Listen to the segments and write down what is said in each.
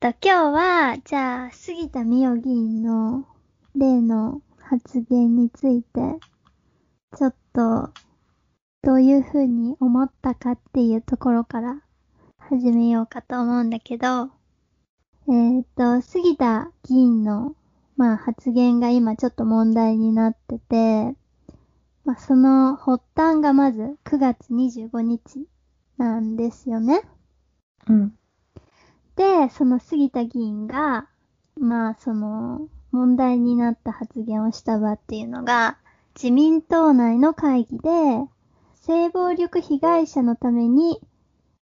と、今日は、じゃあ、杉田水脈議員の例の発言について、ちょっと、どういうふうに思ったかっていうところから始めようかと思うんだけど、えっ、と、杉田議員の、まあ、発言が今ちょっと問題になってて、まあ、その発端がまず9月25日なんですよね。うん。で、その杉田議員が、まあ、その、問題になった発言をした場っていうのが、自民党内の会議で、性暴力被害者のために、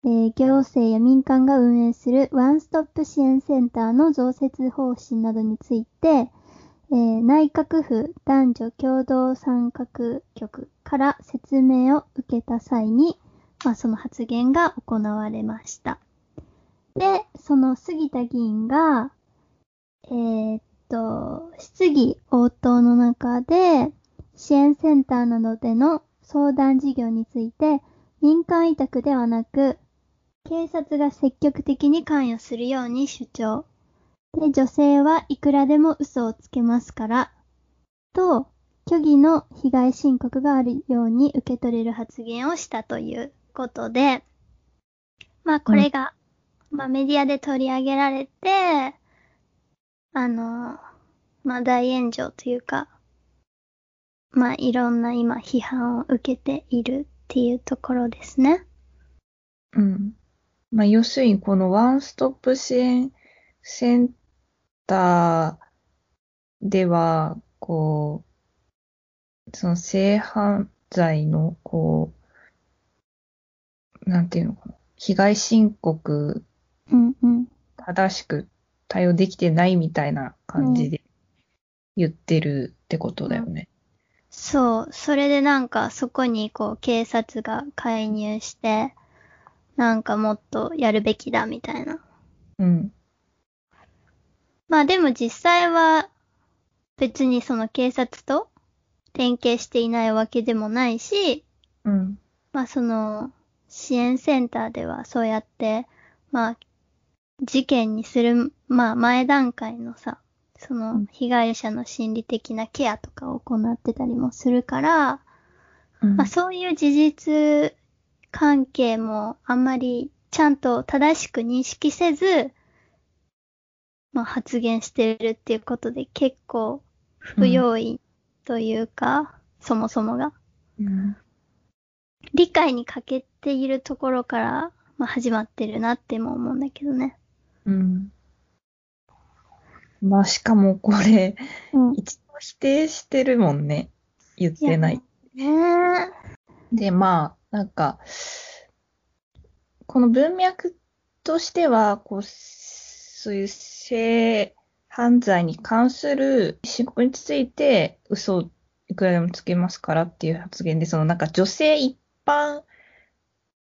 えー行政や民間が運営するワンストップ支援センターの増設方針などについて、えー内閣府男女共同参画局から説明を受けた際に、まあ、その発言が行われました。で、その杉田議員が、えーっと、質疑応答の中で、支援センターなどでの相談事業について、民間委託ではなく、警察が積極的に関与するように主張。で、女性はいくらでも嘘をつけますから、と、虚偽の被害申告があるように受け取れる発言をしたということで、まあこれが、まあメディアで取り上げられて、あの、まあ大炎上というか、まあいろんな今批判を受けているっていうところですね。うん。まあ、要するに、このワンストップ支援センターでは、こう、その性犯罪の、こう、なんていうのかな、被害申告うんうん。正しく対応できてないみたいな感じで言ってるってことだよね。そう。それでなんかそこにこう警察が介入して、なんかもっとやるべきだみたいな。うん。まあでも実際は別にその警察と連携していないわけでもないし、うん。まあその支援センターではそうやって、まあ事件にする、まあ前段階のさ、その被害者の心理的なケアとかを行ってたりもするから、うんまあそういう事実関係もあんまりちゃんと正しく認識せず、まあ発言してるっていうことで結構不用意というか、そもそもが。うん理解に欠けているところから、まあ、始まってるなっても思うんだけどね。うん。まあ、しかもこれ、うん。一度否定してるもんね。言ってない。ねえ。で、まあ、なんか、この文脈としては、こう、そういう性犯罪に関する申告について嘘をいくらでもつけますからっていう発言で、そのなんか女性一般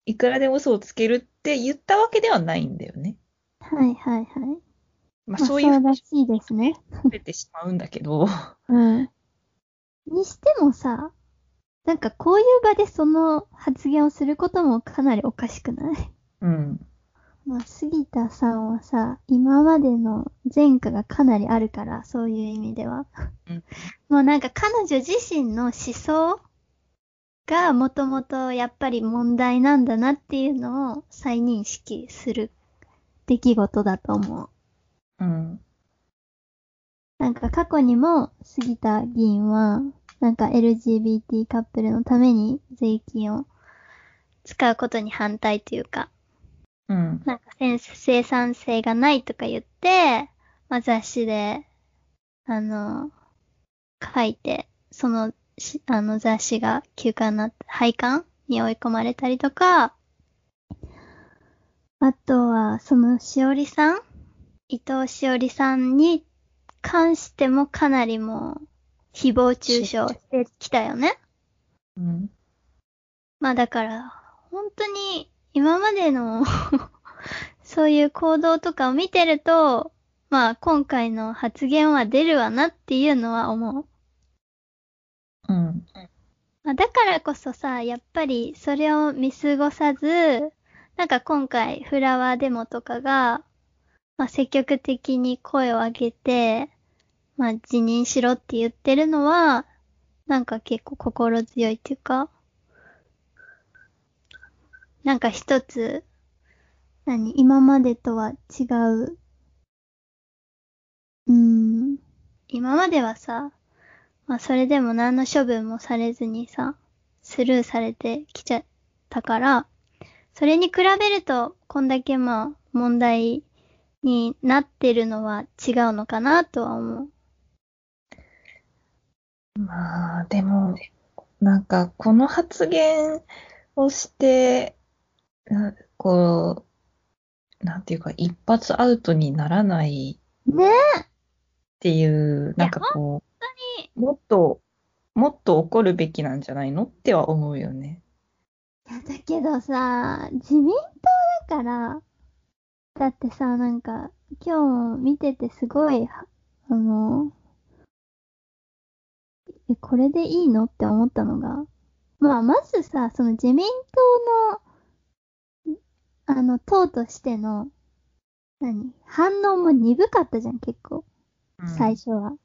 いくらでも嘘をつけるって言ったわけではないんだよね。はいはいはい。ままあそういうふうにですね。聞こえてしまうんだけど、うん。にしてもさ、なんかこういう場でその発言をすることもかなりおかしくない？うん。まあ、杉田さんはさ、今までの前科がかなりあるから、そういう意味では。うん もうなんか彼女自身の思想がもともとやっぱり問題なんだなっていうのを再認識する出来事だと思う。うん。なんか過去にも杉田議員は、なんか LGBT カップルのために税金を使うことに反対というか、うん。なんか生産性がないとか言って、まあ、雑誌で、あの、書いて、その、しあの雑誌が休刊な廃刊に追い込まれたりとか、あとは、そのしおりさん？伊藤しおりさんに関してもかなりもう、誹謗中傷してきたよね。うん。まあだから、本当に今までの そういう行動とかを見てると、まあ今回の発言は出るわなっていうのは思う。うん。まあ、だからこそさ、やっぱりそれを見過ごさず、なんか今回フラワーデモとかが、まあ、積極的に声を上げて、まあ、辞任しろって言ってるのは、なんか結構心強いっていうか、なんか一つ、何今までとは違う。うん。今まではさ、まあそれでも何の処分もされずにさ、スルーされてきちゃったから、それに比べると、こんだけまあ問題になってるのは違うのかなとは思う。まあ、でも、なんか、この発言をして、なこう、なんていうか、一発アウトにならないねっていう、なんかこう、もっと、もっと怒るべきなんじゃないのっては思うよね。いや、だけどさ、自民党だから、だってさ、なんか、今日見ててすごい、はあの、え、これでいいのって思ったのが、まあ、まずさ、その自民党の、あの、党としての、何反応も鈍かったじゃん、結構。最初は。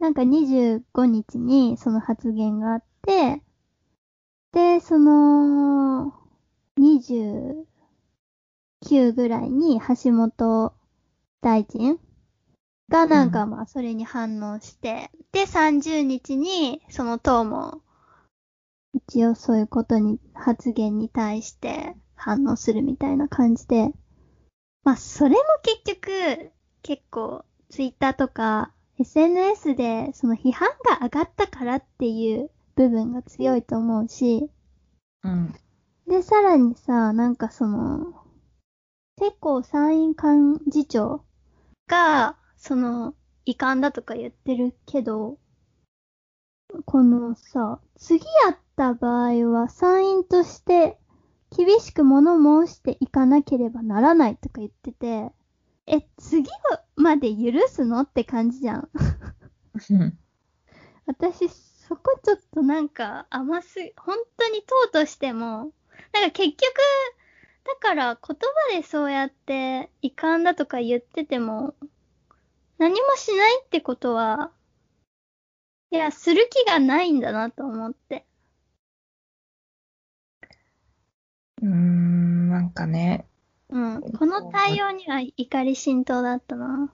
なんか25日にその発言があって、で、その、29ぐらいに橋本大臣がなんかまあそれに反応して、で、30日にその党も一応そういうことに、発言に対して反応するみたいな感じで、まあそれも結局結構ツイッターとか SNS でその批判が上がったからっていう部分が強いと思うし、うん。で、さらにさ、なんかその、結構参院幹事長が、その、遺憾だとか言ってるけど、このさ、次やった場合は参院として厳しく物申していかなければならないとか言ってて、え、次まで許すの？って感じじゃん。うん 私、そこちょっとなんか甘すぎ、本当に党としても、なんか結局、だから言葉でそうやって遺憾だとか言ってても、何もしないってことは、いや、する気がないんだなと思って。うーん、なんかね、うん。この対応には怒り浸透だったな。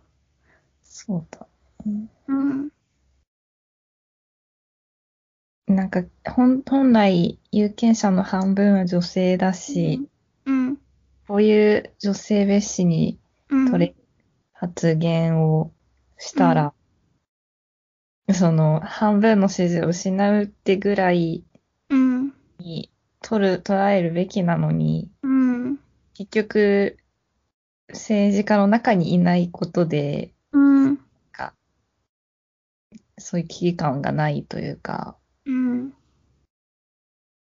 そうだ。うんうん。なんか、本、本来、有権者の半分は女性だし、うん。こういう女性蔑視にうん。取れ、発言をしたら、その、半分の支持を失うってぐらい。に取る、捉えるべきなのに、うん。結局、政治家の中にいないことで、うん。そういう危機感がないというか、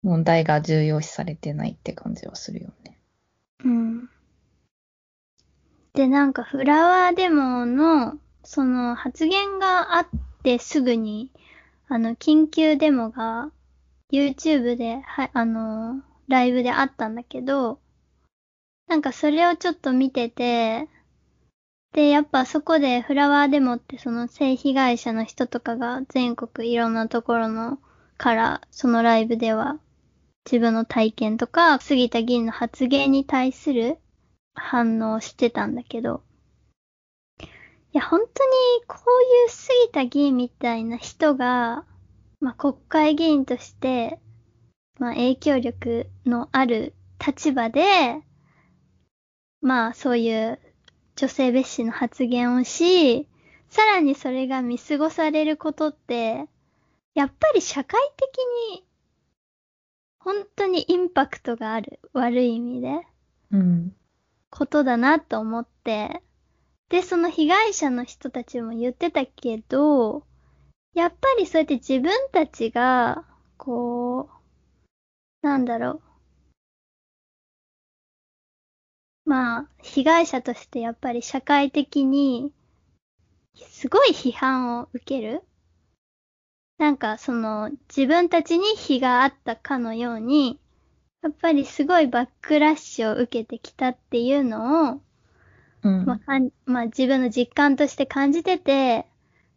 問題が重要視されてないって感じはするよね。うん。で、なんかフラワーデモの、その発言があってすぐに、あの、緊急デモが YouTube で、は、あの、ライブであったんだけど、なんかそれをちょっと見てて、で、やっぱそこでフラワーデモってその性被害者の人とかが全国いろんなところのから、そのライブでは自分の体験とか、杉田議員の発言に対する反応してたんだけど、いや、本当にこういう杉田議員みたいな人が、まあ、国会議員として、まあ、影響力のある立場で、まあ、そういう女性蔑視の発言をし、さらにそれが見過ごされることって、やっぱり社会的に本当にインパクトがある、悪い意味で、うん。ことだなと思って、で、その被害者の人たちも言ってたけど、やっぱりそうやって自分たちが、こう、なんだろう。まあ、被害者としてやっぱり社会的に、すごい批判を受ける。なんかその自分たちに非があったかのように、やっぱりすごいバックラッシュを受けてきたっていうのを、うん。まあ、かん、まあ自分の実感として感じてて、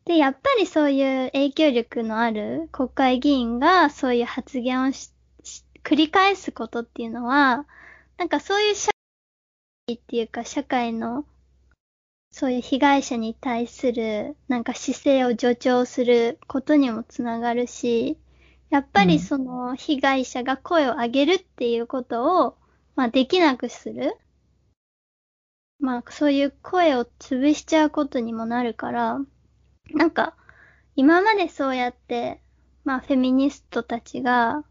で、やっぱりそういう影響力のある国会議員がそういう発言をし、し繰り返すことっていうのは、なんかそういう社会っていうか社会のそういう被害者に対するなんか姿勢を助長することにもつながるし、やっぱりその被害者が声を上げるっていうことを、まあできなくする。まあそういう声を潰しちゃうことにもなるから、なんか今までそうやって、まあフェミニストたちが、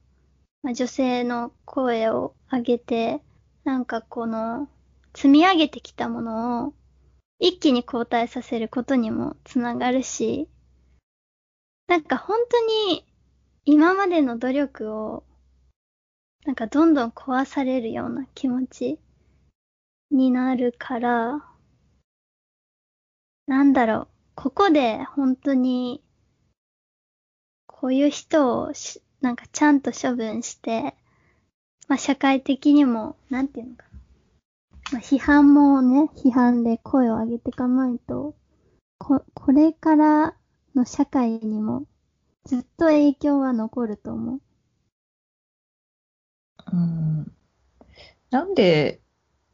まあ、女性の声を上げて、なんかこの積み上げてきたものを一気に後退させることにもつながるし、なんか本当に今までの努力をなんかどんどん壊されるような気持ちになるから、なんだろう、ここで本当にこういう人をなんかちゃんと処分して、まあ社会的にも、なんていうのか。まあ批判もね、批判で声を上げていかないと、こ、これからの社会にもずっと影響は残ると思う。うん。なんで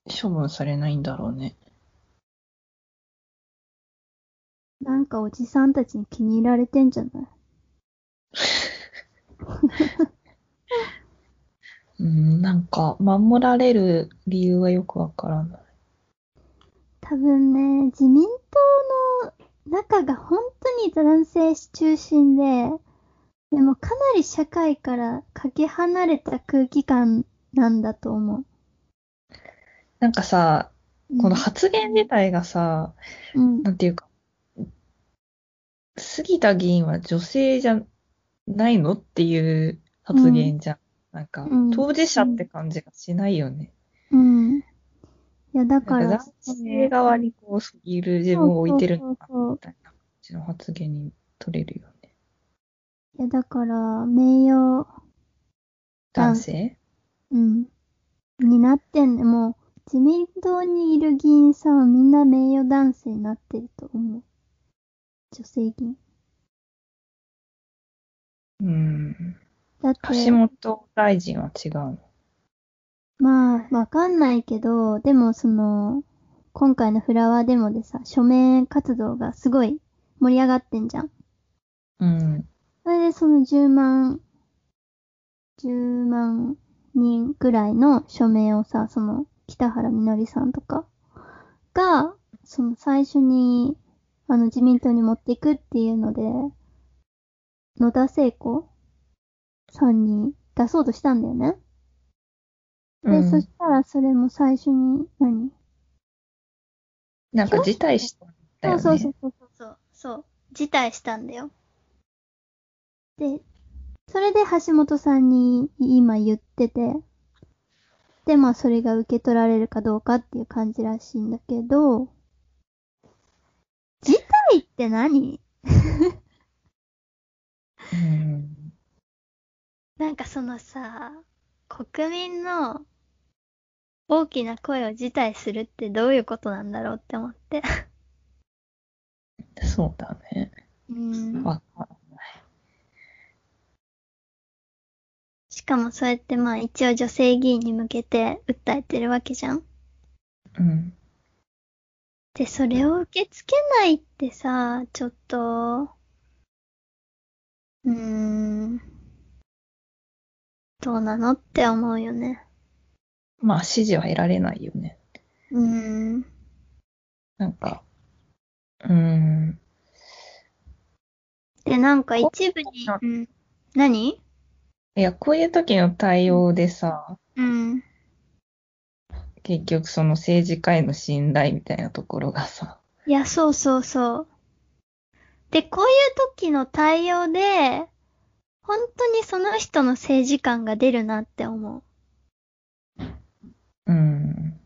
処分されないんだろうね。なんかおじさんたちに気に入られてんじゃない？うん、なんか、守られる理由はよくわからない。多分ね、自民党の中が本当に男性中心で、でもかなり社会からかけ離れた空気感なんだと思う。なんかさ、うんこの発言自体がさ、うん。なんていうか、杉田議員は女性じゃないのっていう発言じゃん。なんかうん、当事者って感じがしないよね。うん。いや、だか、から男性側にこういる自分を置いてるのかみたいな感じの発言に取れるよね。いや、だから、名誉、男性？うん。になってんね。もう、自民党にいる議員さんはみんな名誉男性になってると思う。女性議員。うん。だって、橋本大臣は違うの？まあ、わかんないけど、でもその、今回のフラワーデモでさ、署名活動がすごい盛り上がってんじゃん。うん。それでその10万、10万人ぐらいの署名をさ、その北原みのりさんとかが、その最初に、あの自民党に持っていくっていうので、野田聖子さんに出そうとしたんだよね。で、うんそしたらそれも最初に何、なんか辞退したんだよね。そうそうそうそうそう。そう。辞退したんだよ。で、それで橋本さんに今言ってて、で、まあそれが受け取られるかどうかっていう感じらしいんだけど、辞退って何？うん。なんかそのさ、国民の大きな声を辞退するってどういうことなんだろうって思って。そうだね。うん。わからない。しかもそうやってまあ一応女性議員に向けて訴えてるわけじゃん。うん。で、それを受け付けないってさ、ちょっと、うーん、どうなのって思うよね。まあ、支持は得られないよね。うーん。なんか、うーん。で、なんか一部に、うん。何？いや、こういう時の対応でさ、うん。結局その政治家への信頼みたいなところがさ、いや、そうそうそう。で、こういう時の対応で、本当にその人の政治観が出るなって思う。うん。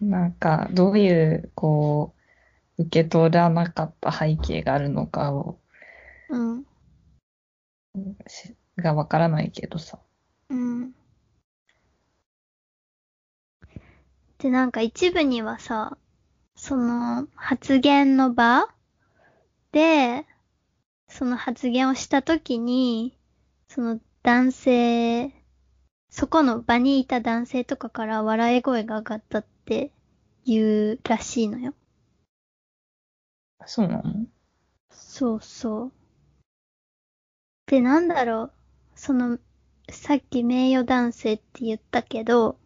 なんか、どういう、こう、受け取らなかった背景があるのかを、うん。しがわからないけどさ。うん。で、なんか一部にはさ、その発言の場で、その発言をしたときに、その男性、そこの場にいた男性とかから笑い声が上がったって言うらしいのよ。そうなの？そうそう。で、なんだろう。その、さっき名誉男性って言ったけど、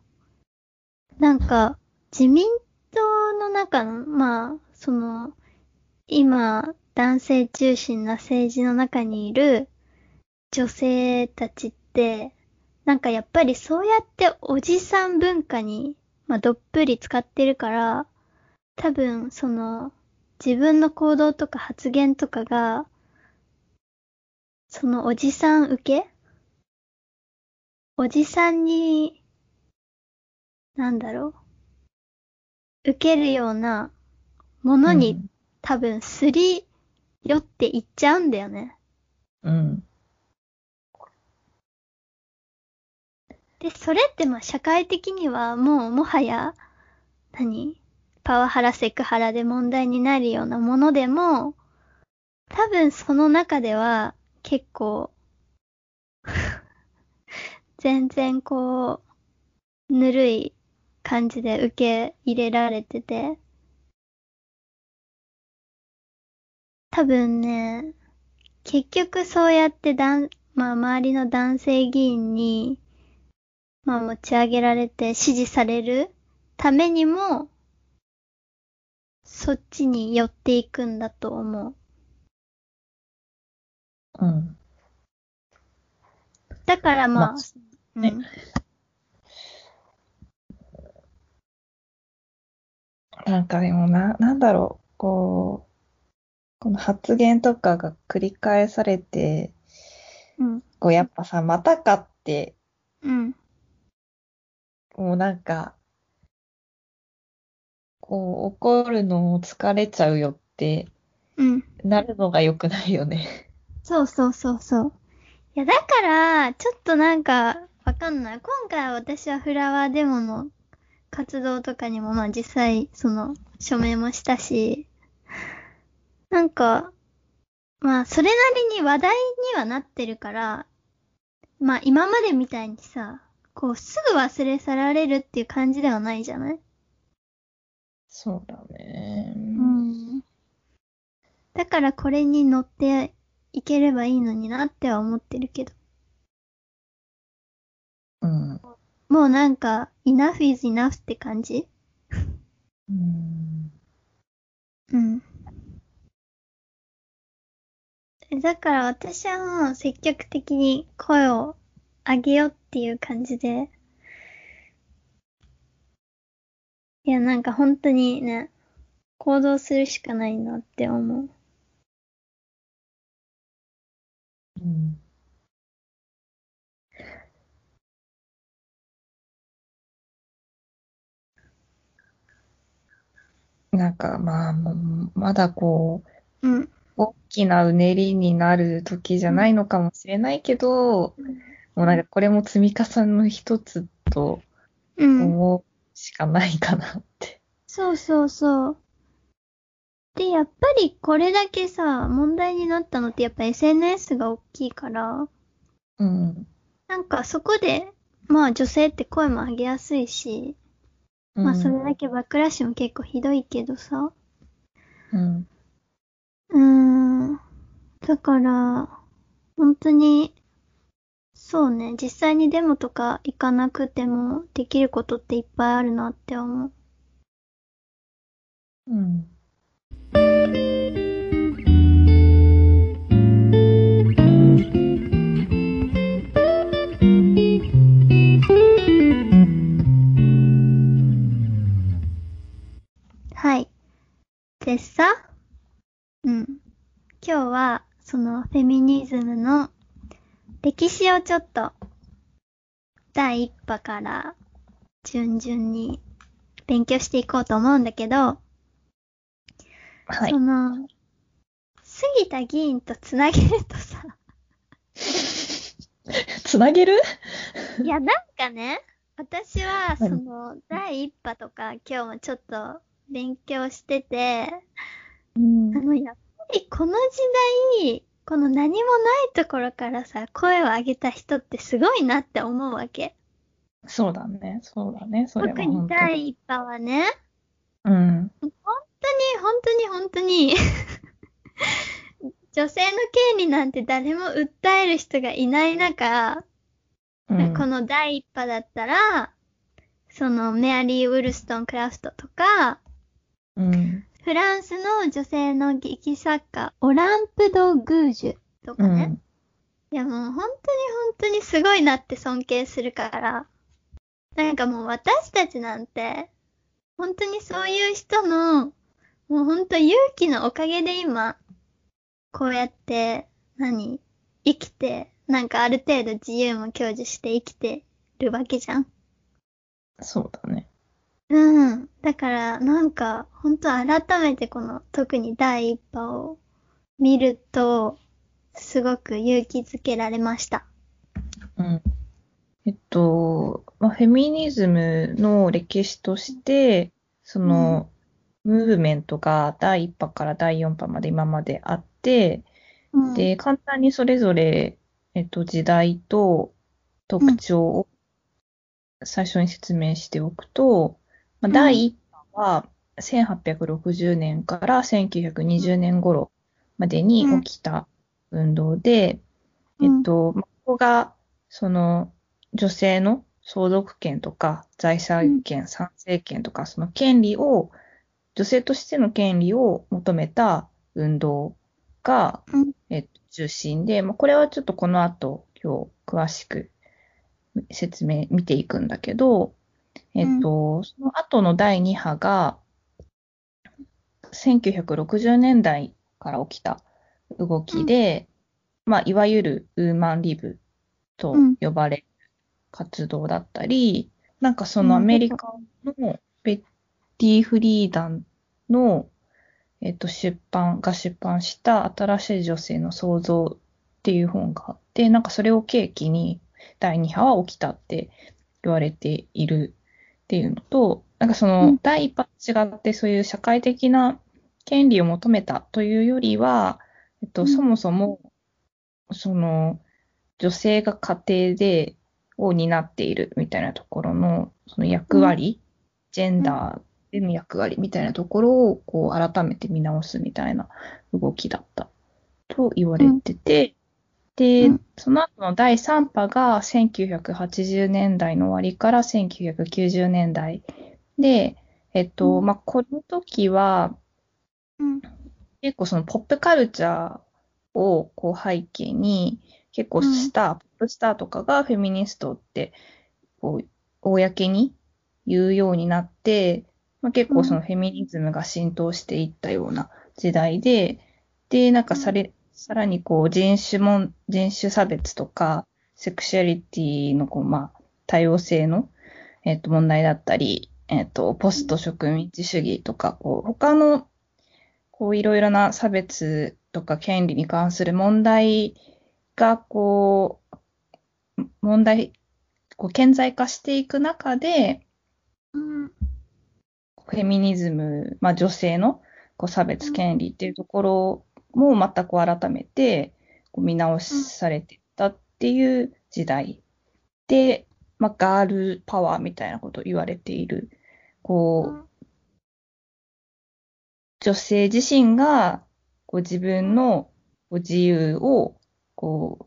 なんか、自民党の中の、まあ、その、今、男性中心な政治の中にいる女性たちって、なんかやっぱりそうやっておじさん文化に、まあ、どっぷり使ってるから、多分、その、自分の行動とか発言とかが、そのおじさん受けおじさんに、なんだろう。受けるようなものに、多分すり寄っていっちゃうんだよね。うん。で、それってまあ社会的にはもうもはや、何？パワハラセクハラで問題になるようなものでも、多分その中では結構、全然こう、ぬるい感じで受け入れられてて、多分ね、結局そうやってだん、まあ周りの男性議員に、まあ持ち上げられて支持されるためにも、そっちに寄っていくんだと思う。うん。だからまあ、まあねうんなんかでもな、なんだろう、こう、この発言とかが繰り返されて、うん、こうやっぱさ、またかって、うん、もうなんか、こう怒るのも疲れちゃうよってうん。なるのが良くないよね。そうそうそうそう。いや、だから、ちょっとなんか、わかんない。今回私はフラワーデモの活動とかにも、まあ実際、その、署名もしたし、なんか、まあ、それなりに話題にはなってるから、まあ今までみたいにさ、こう、すぐ忘れ去られるっていう感じではないじゃない？そうだね。うん。だからこれに乗っていければいいのになっては思ってるけど。うん。もうなんか、enough is enough って感じ？うん。うん。だから私はもう積極的に声を上げようっていう感じで。いや、なんか本当にね、行動するしかないなって思う。うん。なんかまあ、まだこう、うん。大きなうねりになる時じゃないのかもしれないけど、もうなんかこれも積み重ねの一つとうん。思うしかないかなって。そうそうそう。で、やっぱりこれだけさ、問題になったのってやっぱ SNS が大きいから、うん。なんかそこで、まあ女性って声も上げやすいし、まあそれだけバックラッシュも結構ひどいけどさ。うん。うーん。だから、本当に、そうね、実際にデモとか行かなくてもできることっていっぱいあるなって思う。うん。はい。でさ、うん。今日は、そのフェミニズムの歴史をちょっと、第一波から順々に勉強していこうと思うんだけど、はい。そ。の、杉田議員とつなげるとさ、つなげる？いや、なんかね、私は、そ何の、第一波とか、今日もちょっと勉強してて、うん。あの、やっぱりこの時代、この何もないところからさ、声を上げた人ってすごいなって思うわけ。そうだね、そうだね、それは特に。第一波はね、うん。本当に、本当に、本当に、女性の権利なんて誰も訴える人がいない中、うんこの第一波だったら、そのメアリー・ウルストン・クラフトとか、うん。フランスの女性の劇作家、オランプ・ド・グージュとかね。うん。いやもう本当に本当にすごいなって尊敬するから。なんかもう私たちなんて、本当にそういう人の、もう本当勇気のおかげで今、こうやって、何生きて、なんかある程度自由も享受して生きてるわけじゃん。そうだね。うん。だから、なんか、本当改めてこの、特に第一波を見ると、すごく勇気づけられました。うん。えっと、まあ、フェミニズムの歴史として、その、ムーブメントが第1波から第4波まで今まであって、うん、で、簡単にそれぞれ、えっと、時代と特徴を最初に説明しておくと、まあ、うん。第1波は1860年から1920年頃までに起きた運動で、うん。えっと、まあここが、その、女性の相続権とか、財産権、参政権とか、その権利を、女性としての権利を求めた運動が、うん。えっと、中心で、まあ、これはちょっとこの後、今日詳しく説明、見ていくんだけど、えっと、その後の第2波が、1960年代から起きた動きで、まあ、いわゆるウーマンリブと呼ばれる活動だったり、なんかそのアメリカのベッティ・フリーダンの、えっと、出版が出版した新しい女性の創造っていう本があって、なんかそれを契機に第2波は起きたって言われているっていうのと、なんかそうのん。第1波と違ってそういう社会的な権利を求めたというよりは、えっと、うん。そもそも、その、女性が家庭で、を担っているみたいなところの、その役割、ジェンダーでの役割みたいなところを、こう、改めて見直すみたいな動きだったと言われてて、でうん、その後の第3波が1980年代の終わりから1990年代で、えっと、うん。まあ、この時は、うん。結構そのポップカルチャーをこう背景に、結構スター、ポップスターとかがフェミニストって、こう、公に言うようになって、まあ、結構そのフェミニズムが浸透していったような時代で、で、なんかされ、さらにこう人種もん、人種差別とか、セクシュアリティのこう、まあ、多様性の、えっと、問題だったり、えっと、ポスト植民地主義とか、こう、他のこういろいろな差別とか権利に関する問題がこう、問題、こう顕在化していく中で、うん。フェミニズム、まあ女性のこう差別権利っていうところもまたこう改めてこう見直しされてたっていう時代で、まあガールパワーみたいなことを言われている、こう、女性自身がこう自分のこう自由をこう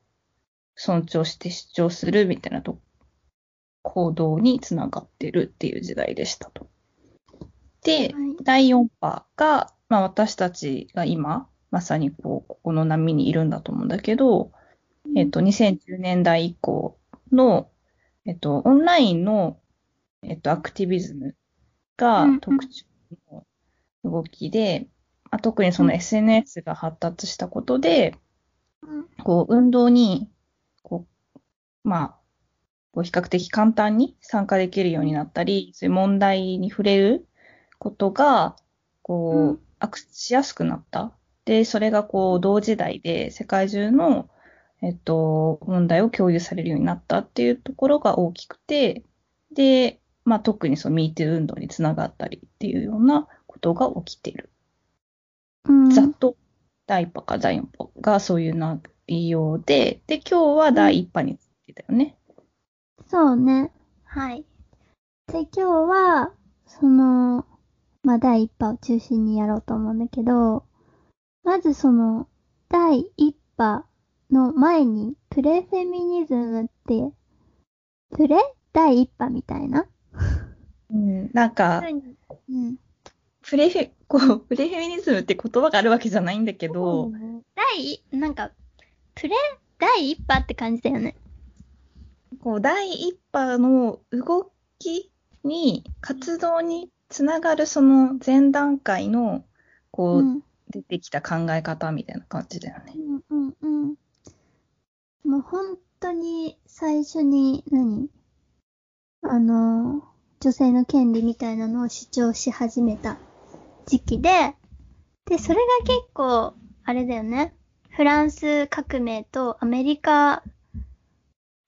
尊重して主張するみたいなと行動につながってるっていう時代でしたと。で、はい第4波が、まあ、私たちが今まさにこうここの波にいるんだと思うんだけど、えっと、2010年代以降の、えっと、オンラインの、えっと、アクティビズムが特徴の動きで、まあ、特にそのうん。SNS が発達したことで、うん。こう、運動に、こう、まあ、こう比較的簡単に参加できるようになったり、そういう問題に触れることが、こうん。う、アクセスしやすくなった。で、それがこう、同時代で世界中の、えっと、問題を共有されるようになったっていうところが大きくて、で、まあ特にその MeToo 運動につながったりっていうようなことが起きてる。うん。ざっと第1波か第4波がそういう内容で、で、今日は第1波についてだよね。そうね。はい。で、今日は、その、まあ、第一波を中心にやろうと思うんだけど、まずその、第一波の前に、プレフェミニズムって、プレ？第一波みたいな？うん、なんか、うん。プレフェ、こう、プレフェミニズムって言葉があるわけじゃないんだけど、第、なんか、プレ？第一波って感じだよね。こう、第1波の動きに、活動につながるその前段階の、こう、うん。出てきた考え方みたいな感じだよね。うんうんうん。もう本当に最初に何？あの、女性の権利みたいなのを主張し始めた時期で、で、それが結構、あれだよね。フランス革命とアメリカ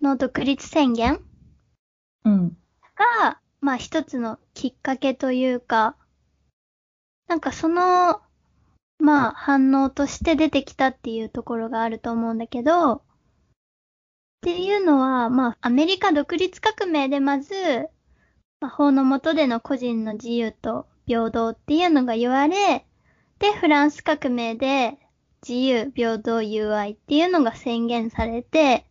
の独立宣言うん。が、まあ一つのきっかけというか、なんかその、まあ反応として出てきたっていうところがあると思うんだけど、っていうのは、まあアメリカ独立革命でまず、まあ、法の下での個人の自由と平等っていうのが言われ、で、フランス革命で自由、平等、友愛っていうのが宣言されて、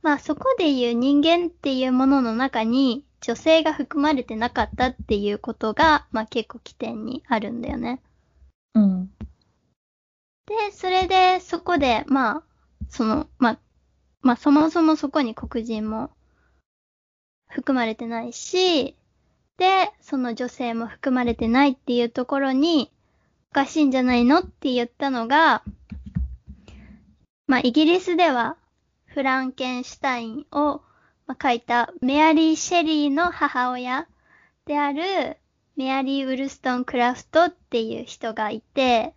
まあそこで言う人間っていうものの中に女性が含まれてなかったっていうことが、まあ結構起点にあるんだよね。うん。で、それでそこで、まあ、その、まあ、まあそもそもそこに黒人も含まれてないし、で、その女性も含まれてないっていうところに、おかしいんじゃないのって言ったのが、まあイギリスではフランケンシュタインを、書いたメアリー・シェリーの母親であるメアリー・ウルストン・クラフトっていう人がいて、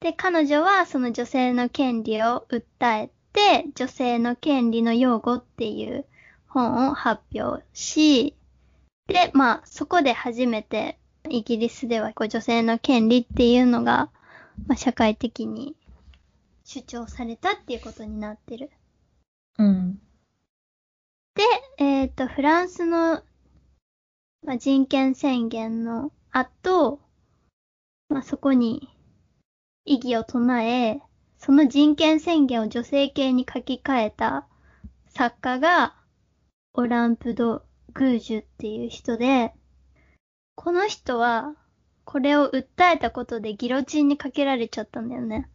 で、彼女はその女性の権利を訴えて、女性の権利の擁護っていう本を発表し、で、まあ、そこで初めてイギリスではこう女性の権利っていうのが、まあ、社会的に主張されたっていうことになってる。うん。で、えっ、と、フランスの、まあ、人権宣言の後、まあ、そこに異議を唱え、その人権宣言を女性系に書き換えた作家が、オランプド・グージュっていう人で、この人は、これを訴えたことでギロチンにかけられちゃったんだよね。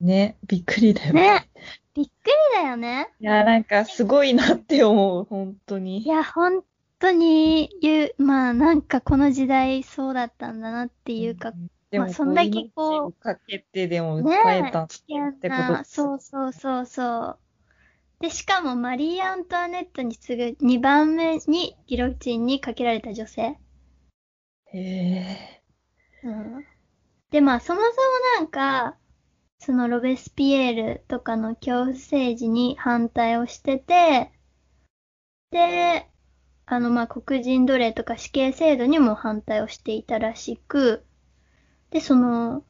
ね、びっくりだよね。びっくりだよね。いや、なんかすごいなって思う、本当に。いや、本当に言う、まあなんかこの時代そうだったんだなっていうか、でも、まあそんだけこうかけてでもね訴えたってことな、そうそうそうそう。で、しかもマリー・アントワネットに次ぐ2番目にギロチンにかけられた女性。へえ。うん。で、まあそもそもなんか、そのロベスピエールとかの恐怖政治に反対をしてて、で、あのまあ黒人奴隷とか死刑制度にも反対をしていたらしく、で、その、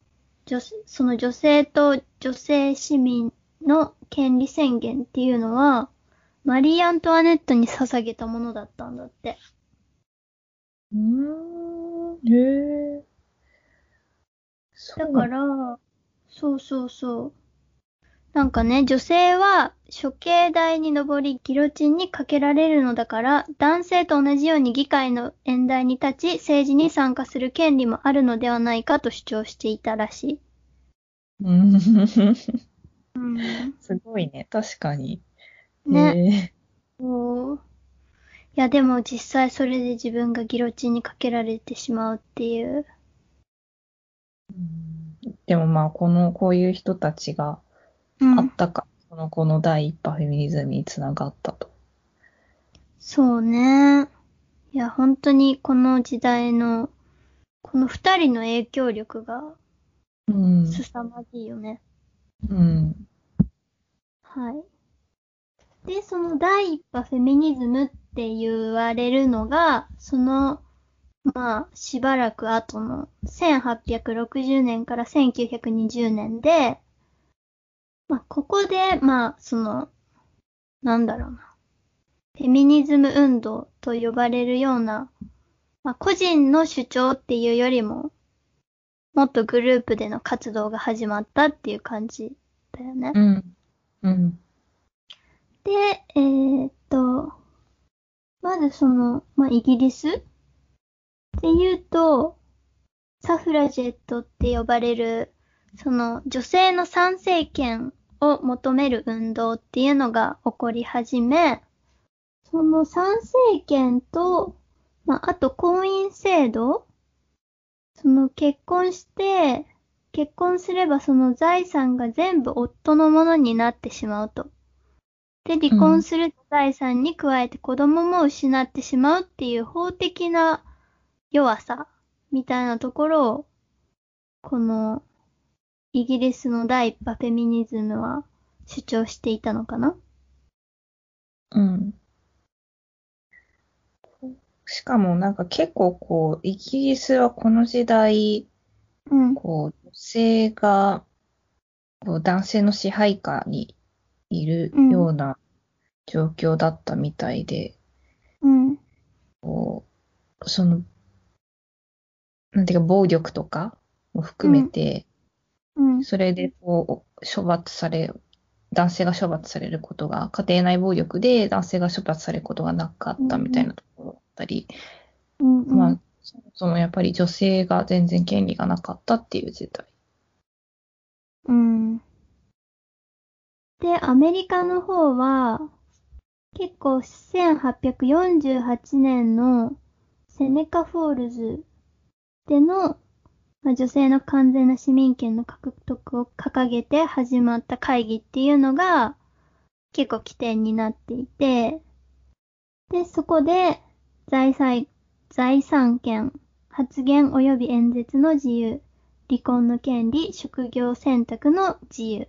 女その女性と女性市民の権利宣言っていうのは、マリー・アントワネットに捧げたものだったんだって。うーん。へえ。そうだから、そうそうそう。なんかね、女性は処刑台に上りギロチンにかけられるのだから、男性と同じように議会の演台に立ち、政治に参加する権利もあるのではないかと主張していたらしい。うんうん。すごいね、確かに。ね。へそう。いや、でも実際それで自分がギロチンにかけられてしまうっていう。えでもまあ、この、こういう人たちがうんあったか、この、この第一波フェミニズムにつながったと。そうね。いや、本当にこの時代の、この二人の影響力がうん。凄まじいよね。うん。はい。で、その第一波フェミニズムっって言われるのが、その、まあ、しばらく後の1860年から1920年で、まあ、ここで、まあ、その、なんだろうな。フェミニズム運動と呼ばれるような、まあ、個人の主張っていうよりも、もっとグループでの活動が始まったっていう感じだよね。うん。うん。で、えーっと、まずその、まあ、イギリス？っていうと、サフラジェットって呼ばれる、その女性の参政権を求める運動っていうのが起こり始め、その参政権と、まあ、あと婚姻制度その結婚して、結婚すればその財産が全部夫のものになってしまうと。で、離婚する財産に加えて子供も失ってしまうっていう法的な弱さみたいなところを、このイギリスの第一波フェミニズムは主張していたのかな？うん。しかもなんか結構こう、イギリスはこの時代、うん。こう、女性が、こう、男性の支配下にいるような状況だったみたいで、うん。こう、その、なんていうか、暴力とかも含めて、うん。それでこう、処罰され、男性が処罰されることが、家庭内暴力で男性が処罰されることがなかったみたいなところだったり、うん。うん。まあ、そもそもやっぱり女性が全然権利がなかったっていう時代。うん。で、アメリカの方は、結構1848年のセネカフォールズでの、まあ、女性の完全な市民権の獲得を掲げて始まった会議っていうのが結構起点になっていて、で、そこで財産、財産権、発言及び演説の自由、離婚の権利、職業選択の自由、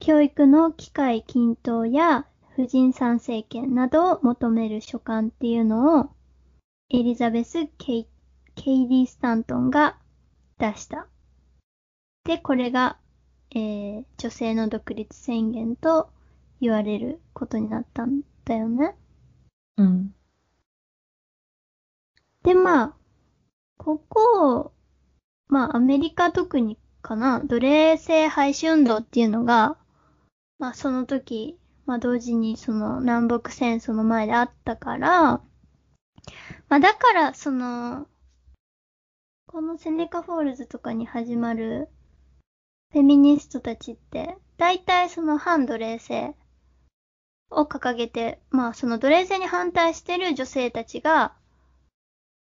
教育の機会均等や婦人参政権などを求める書簡っていうのをエリザベス・ケイケイディ・スタントンが出した。で、これが、えー女性の独立宣言と言われることになったんだよね。うん。で、まあ、ここ、まあ、アメリカ特にかな、奴隷制廃止運動っていうのが、まあ、その時、まあ、同時にその南北戦争の前であったから、まあ、だから、その、このセネカフォールズとかに始まるフェミニストたちって、大体その反奴隷制を掲げて、まあその奴隷制に反対してる女性たちが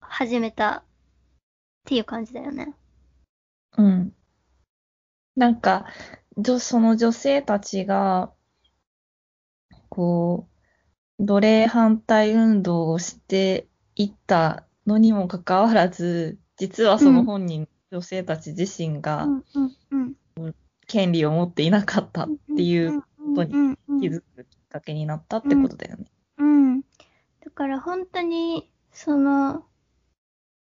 始めたっていう感じだよね。うん。なんか、その女性たちが、こう、奴隷反対運動をしていったのにもかかわらず、実はその本人、女性たち自身が。権利を持っていなかったっていうことに気づくきっかけになったってことだよね。うん。だから本当に、その、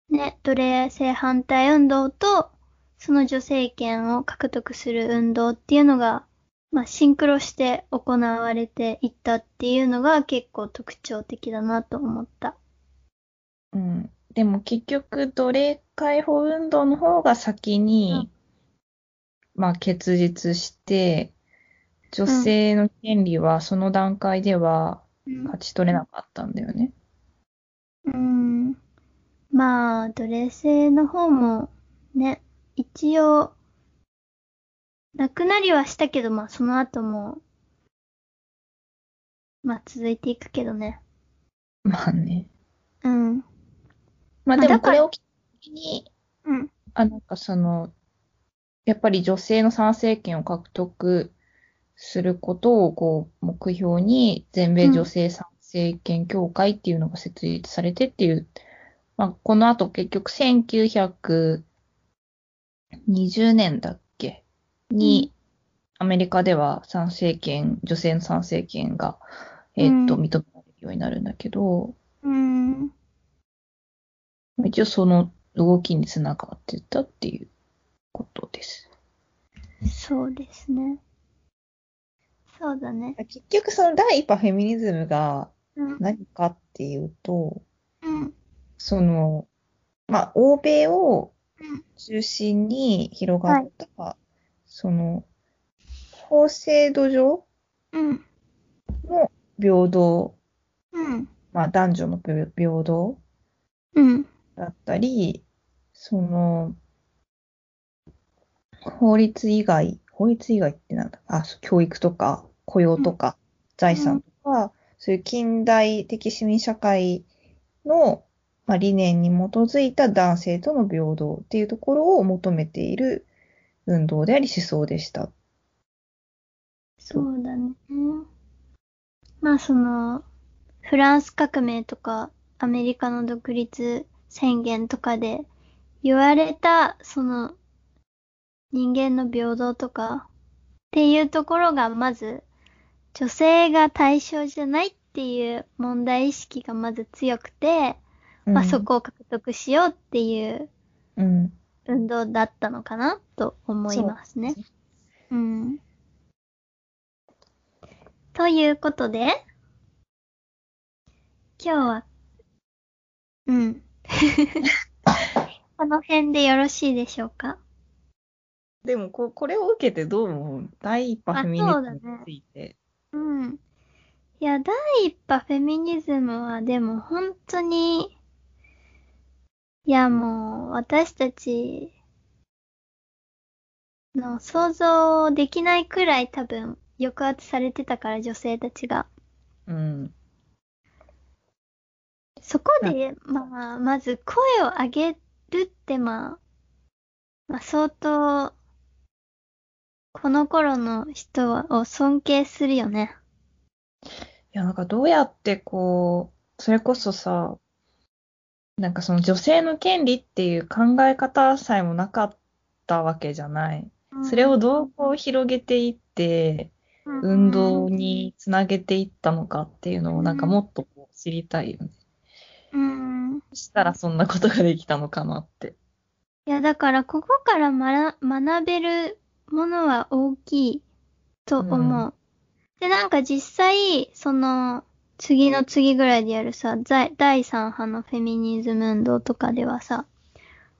ね、奴隷制反対運動と、その女性権を獲得する運動っていうのが、まあ、シンクロして行われていったっていうのが結構特徴的だなと思った。うん。でも結局、奴隷解放運動の方が先に、まあ結実して、女性の権利はその段階ではうん勝ち取れなかったんだよね。うん。まあ、奴隷制の方も、ね、一応、なくなりはしたけど、まあ、その後も、まあ、続いていくけどね。まあね。うん。まあまあでもこれをきっかけに、うん。あ、なんかその、やっぱり女性の参政権を獲得することをこう目標に全米女性参政権協会っていうのが設立されてっていう、まあこの後結局1920年だっけに、アメリカでは参政権、女性の参政権が、えっと、うん認められるようになるんだけど、うん。一応その動きにつながってたっていうことです。そうですね。そうだね。結局その第一波フェミニズムがうん。何かっていうと、うん。その、まあ、欧米をうん中心に広がった、その、法制度上うん。の平等、うん。まあ、男女の平平等うん。だったり、その、法律以外、法律以外ってなんだ？あ、教育とか雇用とか財産とか、そういう近代的市民社会の、まあ、理念に基づいた男性との平等っていうところを求めている運動であり思想でした。そうだね。まあその、フランス革命とかアメリカの独立宣言とかで言われた、その人間の平等とかっていうところがまず女性が対象じゃないっていう問題意識がまず強くて、まあそこを獲得しようっていううん。運動だったのかなと思いますね。うん。ということで、今日は、うん。この辺でよろしいでしょうか？でもこ、これを受けてどう思う？第一波フェミニズムについて。うん。いや、第一波フェミニズムはでも本当に、いやもう私たちの想像できないくらい多分抑圧されてたから女性たちが。うん。そこで、まあ、まず声を上げるってまあ、まあ相当、この頃の人を尊敬するよね。いや、なんかどうやってこう、それこそさ、なんかその女性の権利っていう考え方さえもなかったわけじゃない。それをどうこう広げていって、運動につなげていったのかっていうのをなんかもっとこう知りたいよね。うん。そしたらそんなことができたのかなって。いや、だから、ここからまら学べるものは大きいと思う。で、なんか実際、その、次の次ぐらいでやるさ、在第3波のフェミニズム運動とかではさ、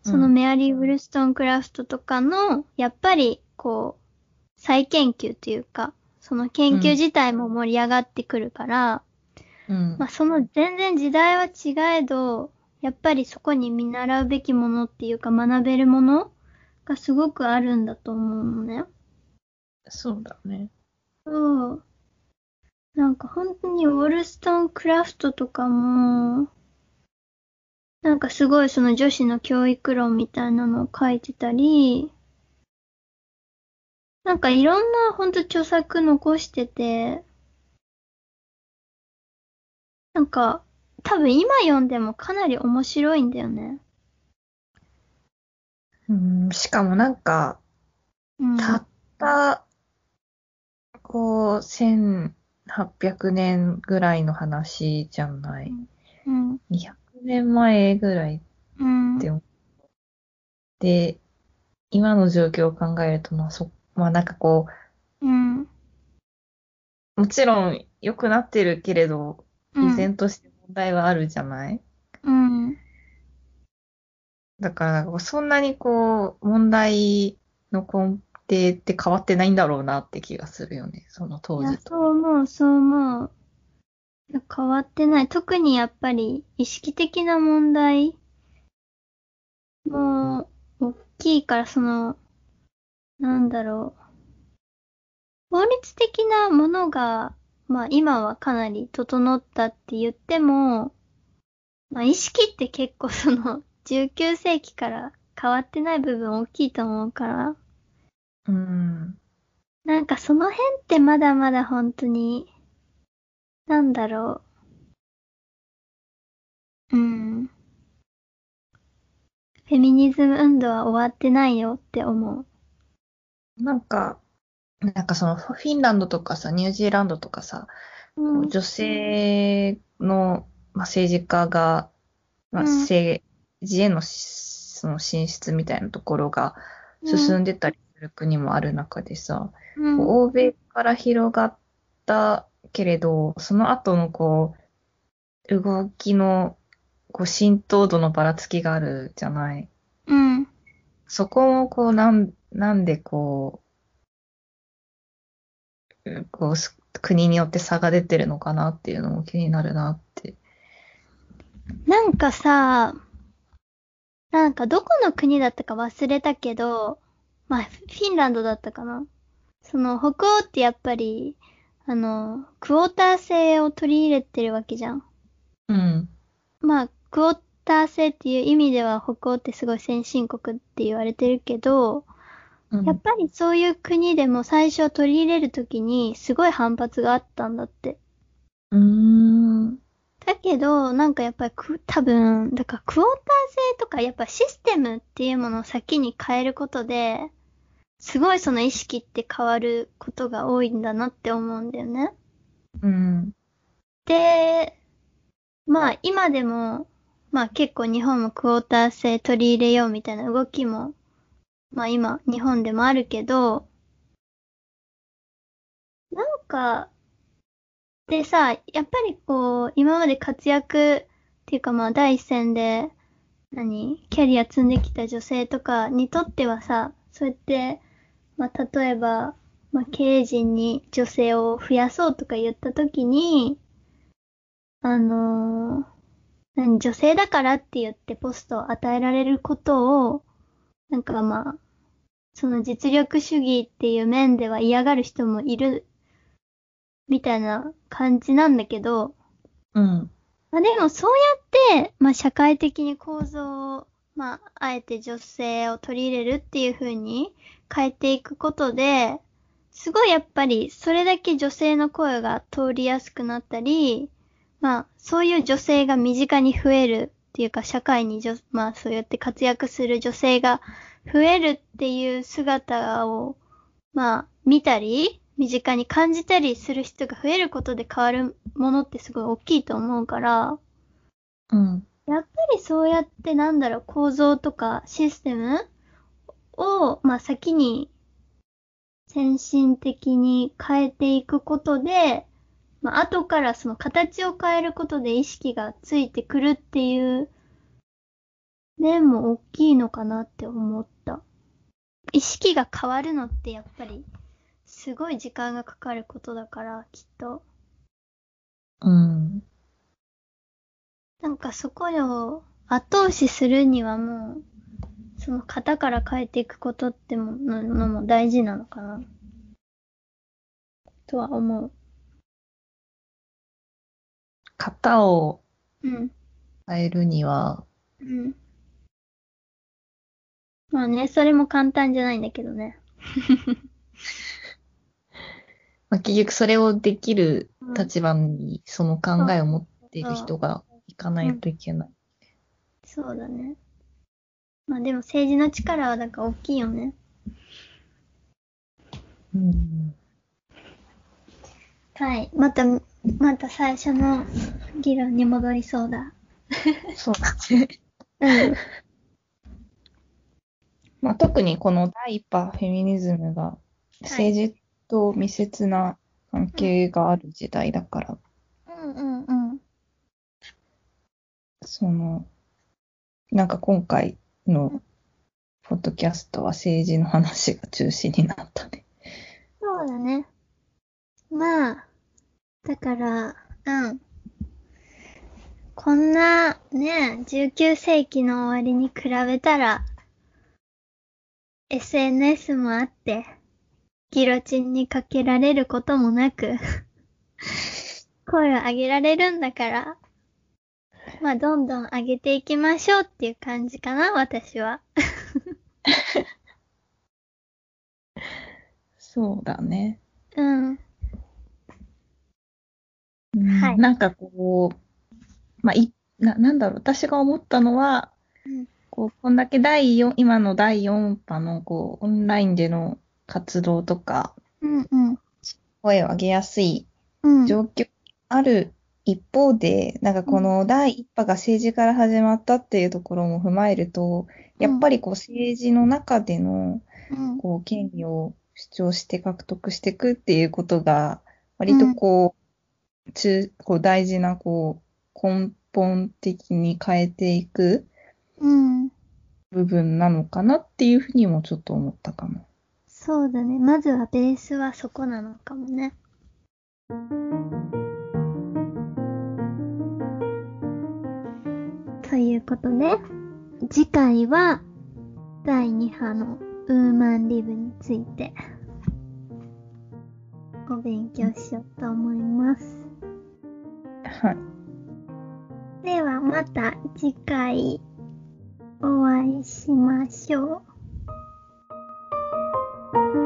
そのうんメアリー・ウルストン・クラフトとかの、やっぱり、こう、再研究というか、その研究自体も盛り上がってくるから、うんまあ、その全然時代は違えど、やっぱりそこに見習うべきものっていうか学べるものがすごくあるんだと思うのね。そうだね。そう。なんか本当にウォルストンクラフトとかも、なんかすごいその女子の教育論みたいなのを書いてたり、なんかいろんな本当著作残してて、なんか多分今読んでもかなり面白いんだよね。うん、しかもなんか、うん。たった、こう、1800年ぐらいの話じゃない。うん。200年前ぐらいうん。って思う。で、今の状況を考えると、まあそ、まあなんかこうん。う、もちろん良くなってるけれど、うん依然として問題はあるじゃない？うん。だから、そんなにこう、問題の根底って変わってないんだろうなって気がするよね。その当時、と。そう思う、そう思う。変わってない。特にやっぱり意識的な問題も大きいから、その、なんだろう。法律的なものが、まあ今はかなり整ったって言っても、まあ意識って結構その 19世紀から変わってない部分大きいと思うから、うん。なんかその辺ってまだまだ本当に、なんだろう。うん。フェミニズム運動は終わってないよって思う。なんか、なんかそのフィンランドとかさ、ニュージーランドとかさ、うん。女性の、まあ、政治家が、まあ、うん政治へのしその進出みたいなところが進んでたりする国もある中でさ、うん。欧米から広がったけれど、その後のこう、動きのこう浸透度のばらつきがあるじゃない。うん。そこもこう、なん、なんでこう、うんこうす、国によって差が出てるのかなっていうのも気になるなって。なんかさ、なんかどこの国だったか忘れたけど、まあ、フィンランドだったかな。その北欧ってやっぱり、あの、クォーター制を取り入れてるわけじゃん。うん。まあ、クォーター制っていう意味では北欧ってすごい先進国って言われてるけど、うんやっぱりそういう国でも最初取り入れるときにすごい反発があったんだって。うーん。だけど、なんかやっぱりく、多分、だからクォーター制とかやっぱシステムっていうものを先に変えることで、すごいその意識って変わることが多いんだなって思うんだよね。うん。で、まあ今でも、まあ結構日本もクォーター制取り入れようみたいな動きも、まあ今日本でもあるけど、なんか、でさ、やっぱりこう、今まで活躍っていうかまあ第一線で、何キャリア積んできた女性とかにとってはさ、そうやって、まあ例えば、まあ経営陣に女性を増やそうとか言ったときに、あのー何、女性だからって言ってポストを与えられることを、なんかまあ、その実力主義っていう面では嫌がる人もいる、みたいな感じなんだけど、うん。まあでもそうやって、まあ社会的に構造を、まああえて女性を取り入れるっていう風に変えていくことで、すごいやっぱりそれだけ女性の声が通りやすくなったり、まあそういう女性が身近に増えるっていうか社会に女、まあそうやって活躍する女性が増えるっていう姿を、まあ見たり、身近に感じたりする人が増えることで変わるものってすごい大きいと思うから、うん。やっぱりそうやってなんだろう、構造とかシステムを、まあ先に先進的に変えていくことで、まあ後からその形を変えることで意識がついてくるっていう面も大きいのかなって思った。意識が変わるのってやっぱりすごい時間がかかることだから、きっと。うん。なんかそこを後押しするにはもう、その型から変えていくことってもののも大事なのかな。とは思う。型をうん。変えるには、うん。まあね、それも簡単じゃないんだけどね。まあ、結局それをできる立場にその考えを持っている人がいかないといけない。そうだね。まあでも政治の力はなんか大きいよね。うん。はい。また、また最初の議論に戻りそうだ。そうだね。うん。まあ、特にこの第一波フェミニズムが政治と密接な関係がある時代だから、うんうんうん。その、なんか今回のポッドキャストは政治の話が中心になったね。そうだね。まあ、だから、うん。こんな、ね、19世紀の終わりに比べたら、SNS もあって、ギロチンにかけられることもなく、声を上げられるんだから、まあ、どんどん上げていきましょうっていう感じかな、私は。そうだね。うん。うんはいなんかこう、まあ、い、な、なんだろう、私が思ったのは、うんこう、こんだけ第4、今の第4波の、こう、オンラインでの活動とか、うんうん。声を上げやすいうん。状況ある一方で、なんかこの第一波が政治から始まったっていうところも踏まえると、やっぱりこう政治の中でのうん。こう権利を主張して獲得していくっていうことが、割とこう、中、こう大事なこう根本的に変えていくうん。部分なのかなっていうふうにもちょっと思ったかも。そうだね。まずはベースはそこなのかもね。ということで、次回は第2波のウーマンリブについてお勉強しようと思います。はい。ではまた次回お会いしましょう。